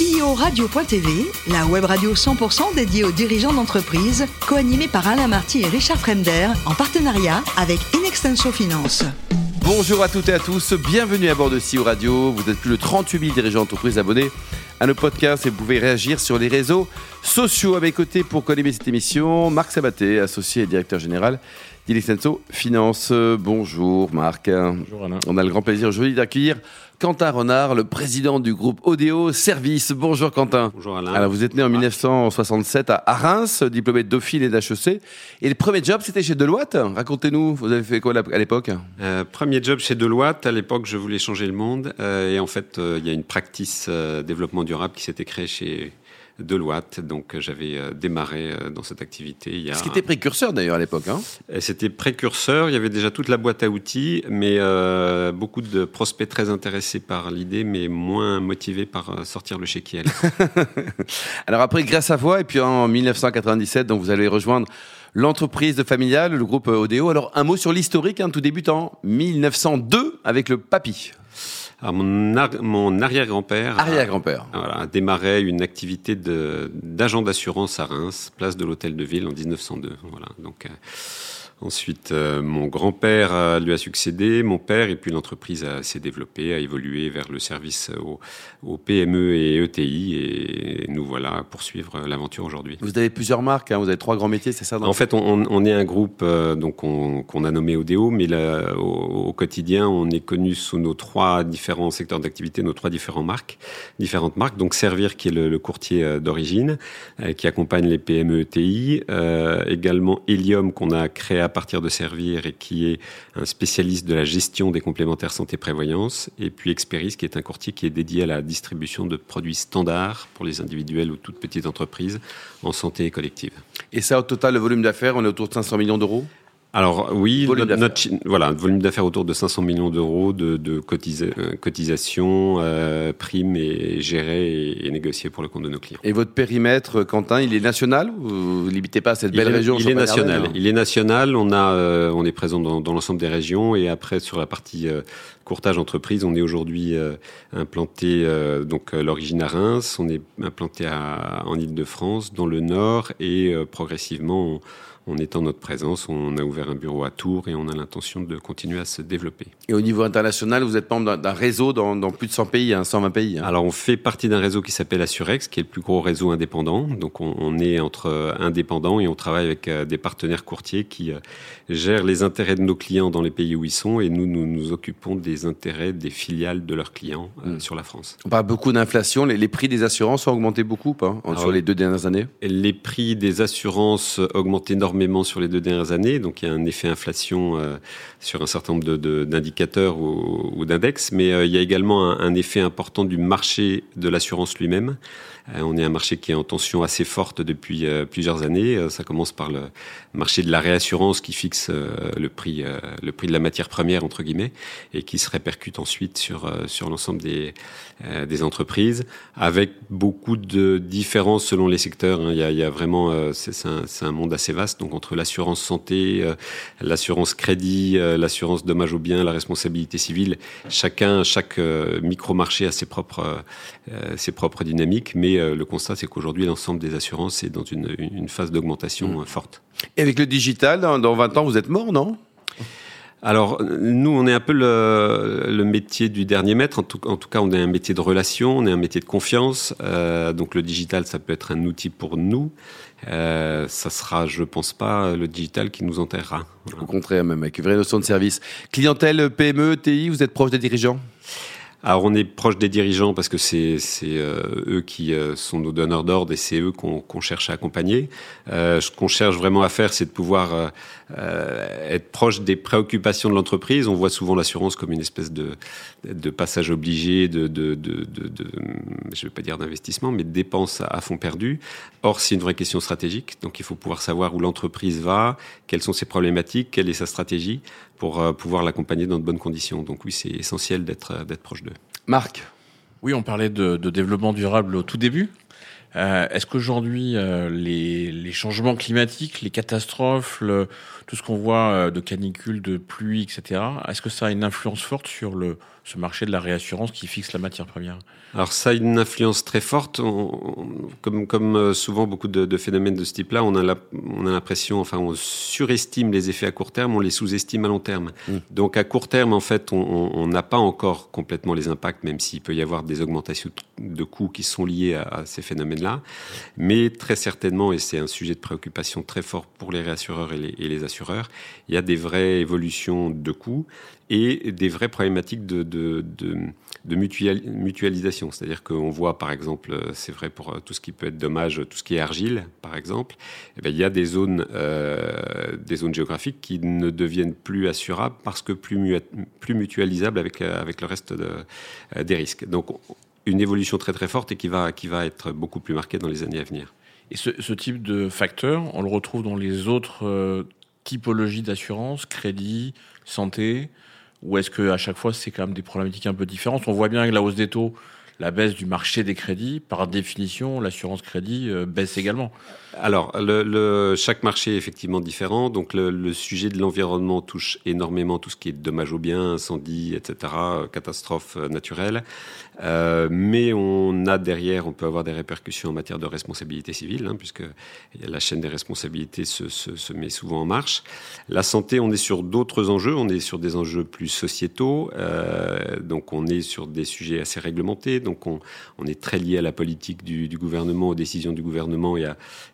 CEO Radio.tv, la web radio 100% dédiée aux dirigeants d'entreprise, co-animée par Alain Marty et Richard Fremder, en partenariat avec Inextenso Finance. Bonjour à toutes et à tous, bienvenue à bord de CEO Radio. Vous êtes plus de 38 000 dirigeants d'entreprise abonnés à nos podcasts et vous pouvez réagir sur les réseaux sociaux. À mes côtés pour co-animer cette émission, Marc Sabaté, associé et directeur général d'Inextenso Finance. Bonjour Marc. Bonjour Alain. On a le grand plaisir aujourd'hui d'accueillir Quentin Renard, le président du groupe Odeo Service. Bonjour Quentin. Bonjour Alain. Alors vous êtes né en 1967 à Reims, diplômé de Dauphine et d'HEC. Et le premier job, c'était chez Deloitte. Racontez-nous, vous avez fait quoi à l'époque? Euh, Premier job chez Deloitte. À l'époque, je voulais changer le monde. Euh, et en fait, euh, il y a une practice euh, développement durable qui s'était créée chez Deloitte. Donc j'avais euh, démarré euh, dans cette activité. Il y a... Ce qui était précurseur d'ailleurs à l'époque. Hein C'était précurseur. Il y avait déjà toute la boîte à outils, mais euh, beaucoup de prospects très intéressés par l'idée, mais moins motivés par euh, sortir le chéquier. Alors après, grâce à voix, et puis en 1997, donc vous allez rejoindre l'entreprise de familiale, le groupe Odeo. Alors un mot sur l'historique, hein, tout débutant 1902 avec le papy. Alors, mon, ar- mon arrière-grand-père a- Arrière-grand-père. voilà, démarré une activité d'agent d'assurance à Reims, place de l'Hôtel de Ville en 1902. Voilà, donc, euh, ensuite, euh, mon grand-père euh, lui a succédé, mon père, et puis l'entreprise a- s'est développée, a évolué vers le service aux, aux PME et ETI, et nous voilà à poursuivre l'aventure aujourd'hui. Vous avez plusieurs marques, hein, vous avez trois grands métiers, c'est ça En fait, on, on est un groupe euh, donc on- qu'on a nommé Odeo, mais là, au, au quotidien, on est connu sous nos trois différents secteurs d'activité, nos trois différentes marques, différentes marques. Donc Servir, qui est le, le courtier euh, d'origine, euh, qui accompagne les PME ETI, euh, également Helium qu'on a créé à partir de Servir et qui est un spécialiste de la gestion des complémentaires santé prévoyance, et puis Experis, qui est un courtier qui est dédié à la distribution de produits standards pour les individuels ou toutes petites entreprises en santé collective. Et ça, au total, le volume d'affaires, on est autour de 500 millions d'euros? Alors oui, Volume notre, voilà, volume d'affaires autour de 500 millions d'euros de, de cotisa- euh, cotisations, euh, primes et gérées et, et négociées pour le compte de nos clients. Et votre périmètre, Quentin, il est national ou Vous ne limitez pas à cette belle il est, région il est national. Il est national. On a, euh, on est présent dans, dans l'ensemble des régions et après sur la partie euh, courtage entreprise, on est aujourd'hui euh, implanté euh, donc l'origine à Reims, on est implanté à, en Île-de-France, dans le Nord et euh, progressivement. On, on étend notre présence, on a ouvert un bureau à Tours et on a l'intention de continuer à se développer. Et au niveau international, vous êtes membre d'un- réseau dans, dans plus de 100 pays, hein, 120 pays. hein. Alors, on fait partie d'un réseau qui s'appelle Assurex, qui est le plus gros réseau indépendant. Donc, on, on est entre euh, indépendants et on travaille avec euh, des partenaires courtiers qui euh, gèrent les intérêts de nos clients dans les pays où ils sont et nous, nous nous occupons des intérêts des filiales de leurs clients euh, Mm. sur la France. On parle beaucoup d'inflation. Les, les prix des assurances ont augmenté beaucoup en- Ah sur les deux dernières années? les prix des assurances augmentent énormément sur les deux dernières années. Donc, il y a un effet inflation euh, sur un certain nombre d'indicateurs ou, d'index. Mais euh, il y a également un effet important du marché de l'assurance lui-même. Euh, on est un marché qui est en tension assez forte depuis euh, plusieurs années. Euh, ça commence par le marché de la réassurance qui fixe le prix, le prix de la matière première entre guillemets, et qui se répercute ensuite sur sur l'ensemble des des entreprises, avec beaucoup de différences selon les secteurs. hein. Il y a, vraiment, c'est un, un monde assez vaste. Donc entre l'assurance santé, l'assurance crédit, l'assurance dommage aux biens, la responsabilité civile, chacun, chaque euh, micro-marché a ses propres, ses propres dynamiques. Mais euh, le constat, c'est qu'aujourd'hui, l'ensemble des assurances est dans une, une phase d'augmentation euh, forte. Et avec le digital, dans, dans 20 ans, vous êtes mort, non? Alors, nous, on est un peu le, le métier du dernier maître. En tout, en tout cas, on est un métier de relation, on est un métier de confiance. Euh, donc, le digital, ça peut être un outil pour nous. Euh, ça sera, je pense pas, le digital qui nous enterrera. Au contraire, même avec une vraie notion de service. Clientèle, PME, TI, vous êtes proche des dirigeants? Alors, on est proche des dirigeants parce que c'est euh, eux qui euh, sont nos donneurs d'ordre et c'est eux qu'on qu'on cherche à accompagner. Euh, ce qu'on cherche vraiment à faire, c'est de pouvoir euh, euh, être proche des préoccupations de l'entreprise. On voit souvent l'assurance comme une espèce de, de passage obligé, de, de, de, de, je vais pas dire d'investissement, mais de dépenses à fond perdu. Or, c'est une vraie question stratégique. Donc, il faut pouvoir savoir où l'entreprise va, quelles sont ses problématiques, quelle est sa stratégie pour pouvoir l'accompagner dans de bonnes conditions. Donc, oui, c'est essentiel d'être proche d'eux. Marc Oui, on parlait de, développement durable au tout début. Euh, Est-ce qu'aujourd'hui, euh, les, les changements climatiques, les catastrophes, le, tout ce qu'on voit euh, de canicules, de pluie, etc., est-ce que ça a une influence forte sur le, ce marché de la réassurance qui fixe la matière première? Alors ça a une influence très forte. comme, comme souvent beaucoup de, phénomènes de ce type-là, on a l'impression, enfin on surestime les effets à court terme, on les sous-estime à long terme. Mmh. Donc à court terme, en fait, on n'a pas encore complètement les impacts, même s'il peut y avoir des augmentations de coûts qui sont liées à, ces Mais très certainement, et c'est un sujet de préoccupation très fort pour les réassureurs et les, assureurs, il y a des vraies évolutions de coûts et des vraies problématiques de, mutualisation. C'est-à-dire qu'on voit, par exemple, c'est vrai pour tout ce qui peut être dommage, tout ce qui est argile, par exemple, eh il y a des zones, euh, des zones géographiques qui ne deviennent plus assurables parce que plus, mutualisables avec, avec le reste euh, des risques. Donc, une évolution très très forte et qui va, qui va être beaucoup plus marquée dans les années à venir. Et ce, type de facteur, on le retrouve dans les autres typologies d'assurance, crédit, santé ou est-ce que à chaque fois c'est quand même des problématiques un peu différentes? On voit bien que la hausse des taux, la baisse du marché des crédits, par définition, l'assurance crédit euh, baisse également. Alors, chaque marché est effectivement différent. Donc, le, sujet de l'environnement touche énormément tout ce qui est dommage aux biens, incendie, etc., catastrophes euh, naturelles. Euh, mais on a derrière, on peut avoir des répercussions en matière de responsabilité civile, hein, puisque la chaîne des responsabilités se, met souvent en marche. La santé, on est sur d'autres enjeux, on est sur des enjeux plus sociétaux, euh, donc on est sur des sujets assez réglementés, donc on, est très lié à la politique du, gouvernement, aux décisions du gouvernement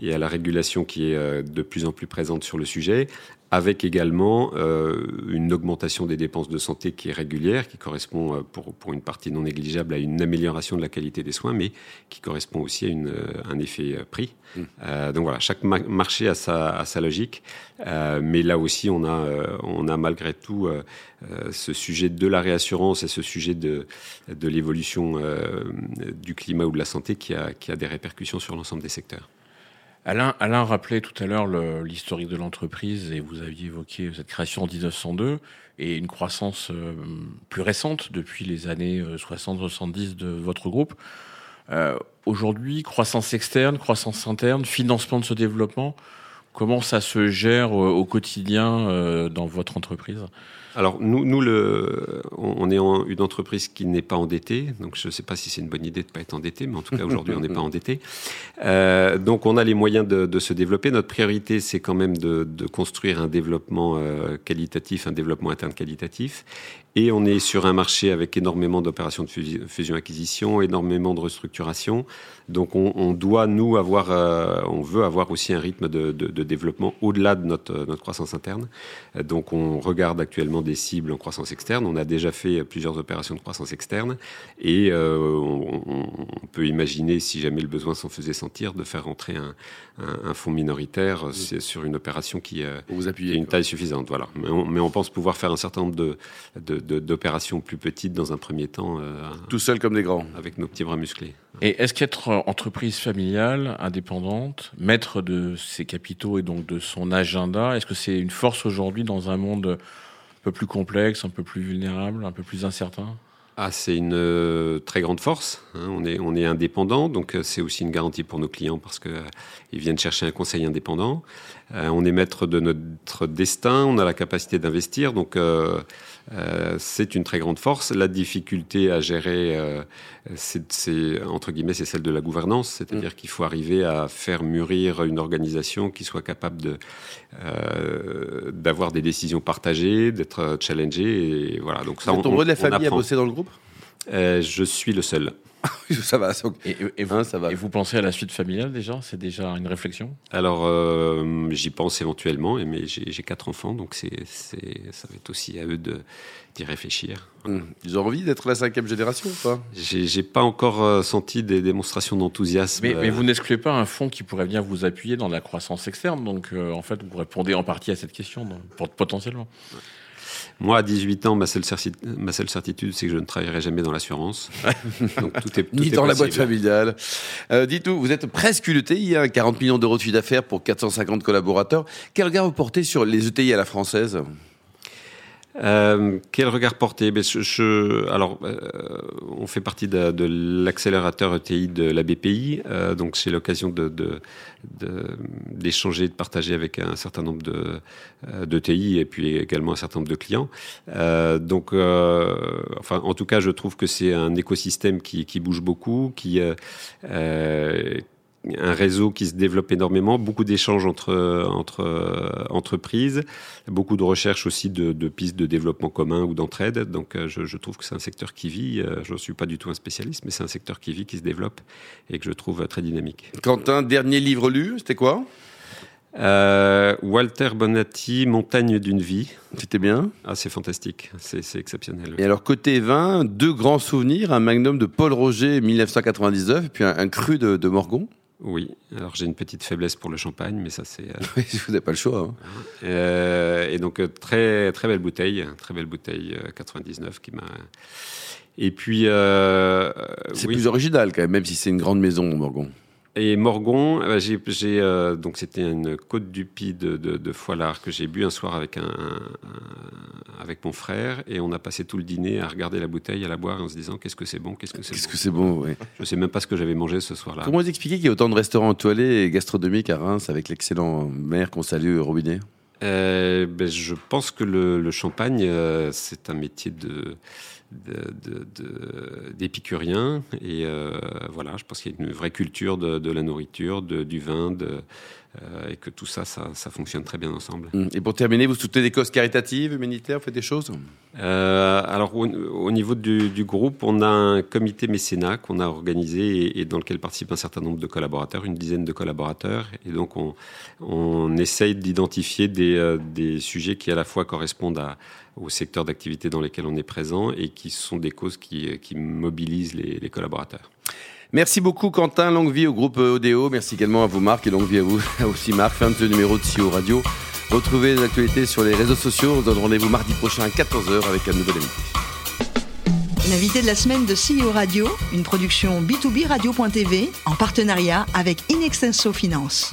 et à la régulation qui est euh, de plus en plus présente sur le sujet, avec également euh, une augmentation des dépenses de santé qui est régulière, qui correspond euh, pour, pour une partie non négligeable à une amélioration de la qualité des soins, mais qui correspond aussi à une, un effet prix. Mmh. Euh, donc voilà, chaque marché a sa, a sa logique, euh, mais là aussi on a, on a malgré tout ce sujet de la réassurance et ce sujet de, de l'évolution du climat ou de la santé qui a, qui a des répercussions sur l'ensemble des secteurs. Alain, Alain rappelait tout à l'heure l'historique de l'entreprise et vous aviez évoqué cette création en 1902 et une croissance euh, plus récente depuis les années 60-70 euh, de votre groupe. Euh, Aujourd'hui, croissance externe, croissance interne, financement de ce développement, comment ça se gère au, quotidien dans votre entreprise? Alors nous, nous le, on est en, une entreprise qui n'est pas endettée, donc je ne sais pas si c'est une bonne idée de ne pas être endetté, mais en tout cas aujourd'hui on n'est pas endetté. Euh, donc on a les moyens de, de se développer. Notre priorité c'est quand même de, de, construire un développement euh, qualitatif, un développement interne qualitatif. Et on est sur un marché avec énormément d'opérations de fusion-acquisition, énormément de restructuration. Donc on, on doit, nous, avoir, euh, on veut avoir aussi un rythme de, de, de développement au-delà de notre, notre croissance interne. Donc on regarde actuellement des cibles en croissance externe. On a déjà fait plusieurs opérations de croissance externe. Et euh, on, on, peut imaginer, si jamais le besoin s'en faisait sentir, de faire rentrer un, un, un fonds minoritaire sur une opération qui, euh, vous appuyez, a une taille suffisante. Voilà. Mais on, mais on pense pouvoir faire un certain nombre de, de d'opérations plus petites dans un premier temps. Euh, Tout seul comme des grands. Avec nos petits bras musclés. Et est-ce qu'être entreprise familiale, indépendante, maître de ses capitaux et donc de son agenda, est-ce que c'est une force aujourd'hui dans un monde peu plus complexe, un peu plus vulnérable, un peu plus incertain ah, c'est une euh, très grande force. Hein. On, est, on est indépendant, donc euh, c'est aussi une garantie pour nos clients parce qu'ils euh, viennent chercher un conseil indépendant. on est maître de notre destin, on a la capacité d'investir, donc c'est une très grande force. La difficulté à gérer, c'est entre guillemets, c'est celle de la gouvernance, c'est-à-dire mmh. qu'il faut arriver à faire mûrir une organisation qui soit capable de d'avoir des décisions partagées, d'être challengée. Et voilà. Donc ça, Vous êtes on, de la famille à bosser dans le groupe? Euh, je suis le seul. ça va. Et, et, vous, hein, ça va. et vous pensez à la suite familiale déjà? C'est déjà une réflexion? Alors, euh, j'y pense éventuellement, mais j'ai quatre enfants, donc c'est ça va être aussi à eux d'y réfléchir. Hum. Ils ont envie d'être la cinquième génération ou pas? J'ai pas encore euh, senti des démonstrations d'enthousiasme. Mais, mais, vous n'excluez pas un fonds qui pourrait venir vous appuyer dans la croissance externe, donc en fait, vous répondez en partie à cette question, donc, potentiellement. Ouais. Moi, à 18 ans, ma seule, certitude, c'est que je ne travaillerai jamais dans l'assurance. Donc tout est tout Ni est dans possible. la boîte familiale. Euh, Dites-nous, vous êtes presque une ETI, hein, 40 millions d'euros de chiffre d'affaires pour 450 collaborateurs. Quel regard vous portez sur les ETI à la française? Euh, quel regard porter? Ben, je, Alors, euh, on fait partie de, de l'accélérateur ETI de la BPI, euh, donc c'est l'occasion de, d'échanger, de, de, partager avec un certain nombre de d'ETI et puis également un certain nombre de clients. donc, enfin, en tout cas, je trouve que c'est un écosystème qui, qui bouge beaucoup, qui un réseau qui se développe énormément, beaucoup d'échanges entre, entre euh, entreprises, beaucoup de recherches aussi de, de, pistes de développement commun ou d'entraide. Donc euh, je, je, trouve que c'est un secteur qui vit, euh, je ne suis pas du tout un spécialiste, mais c'est un secteur qui vit, qui se développe et que je trouve très dynamique. Quentin, dernier livre lu, c'était quoi? Euh, Walter Bonatti, Montagne d'une vie. C'était bien? Ah, c'est fantastique, c'est exceptionnel. Et alors, côté vin, deux grands souvenirs, un magnum de Paul Roger 1999 et puis un, un cru de, de Morgon oui, alors j'ai une petite faiblesse pour le champagne, mais ça c'est. Euh... Oui, vous n'avez pas le choix. Hein. Euh, et donc euh, très très belle bouteille, très belle bouteille 99 euh, qui m'a. Et puis. c'est oui. plus original quand même, même si c'est une grande maison, Morgon. Et Morgon, euh, j'ai, euh, donc c'était une côte du Pi de, de, de Foilard que j'ai bu un soir avec un, un, avec mon frère et on a passé tout le dîner à regarder la bouteille, à la boire en se disant qu'est-ce que c'est bon, qu'est-ce que c'est qu'est-ce bon. que c'est bon, ouais. Je sais même pas ce que j'avais mangé ce soir-là. Comment vous expliquez qu'il y a autant de restaurants étoilés et gastronomiques à Reims avec l'excellent maire qu'on salue Robinet? Euh, ben, je pense que le, le champagne, euh, c'est un métier de d'épicuriens. Et euh, voilà, je pense qu'il y a une vraie culture de, la nourriture, de, du vin, de, et que tout ça, ça, ça, fonctionne très bien ensemble. Mmh. Et pour terminer, vous soutenez des causes caritatives, humanitaires, vous faites des choses euh, Alors, au, au niveau du, du, groupe, on a un comité mécénat qu'on a organisé et, et, dans lequel participent un certain nombre de collaborateurs, une dizaine de collaborateurs. Et donc, on, on essaye d'identifier des, euh, des sujets qui à la fois correspondent à au secteur d'activité dans lesquels on est présent et qui sont des causes qui, qui mobilisent les, les, collaborateurs. Merci beaucoup Quentin, longue vie au groupe ODO, merci également à vous Marc et longue vie à vous aussi Marc, fin de ce numéro de CEO Radio. Retrouvez les actualités sur les réseaux sociaux, on se donne rendez-vous mardi prochain à 14h avec un nouvel invité. L'invité de la semaine de CEO Radio, une production B2B Radio.tv en partenariat avec Inextenso Finance.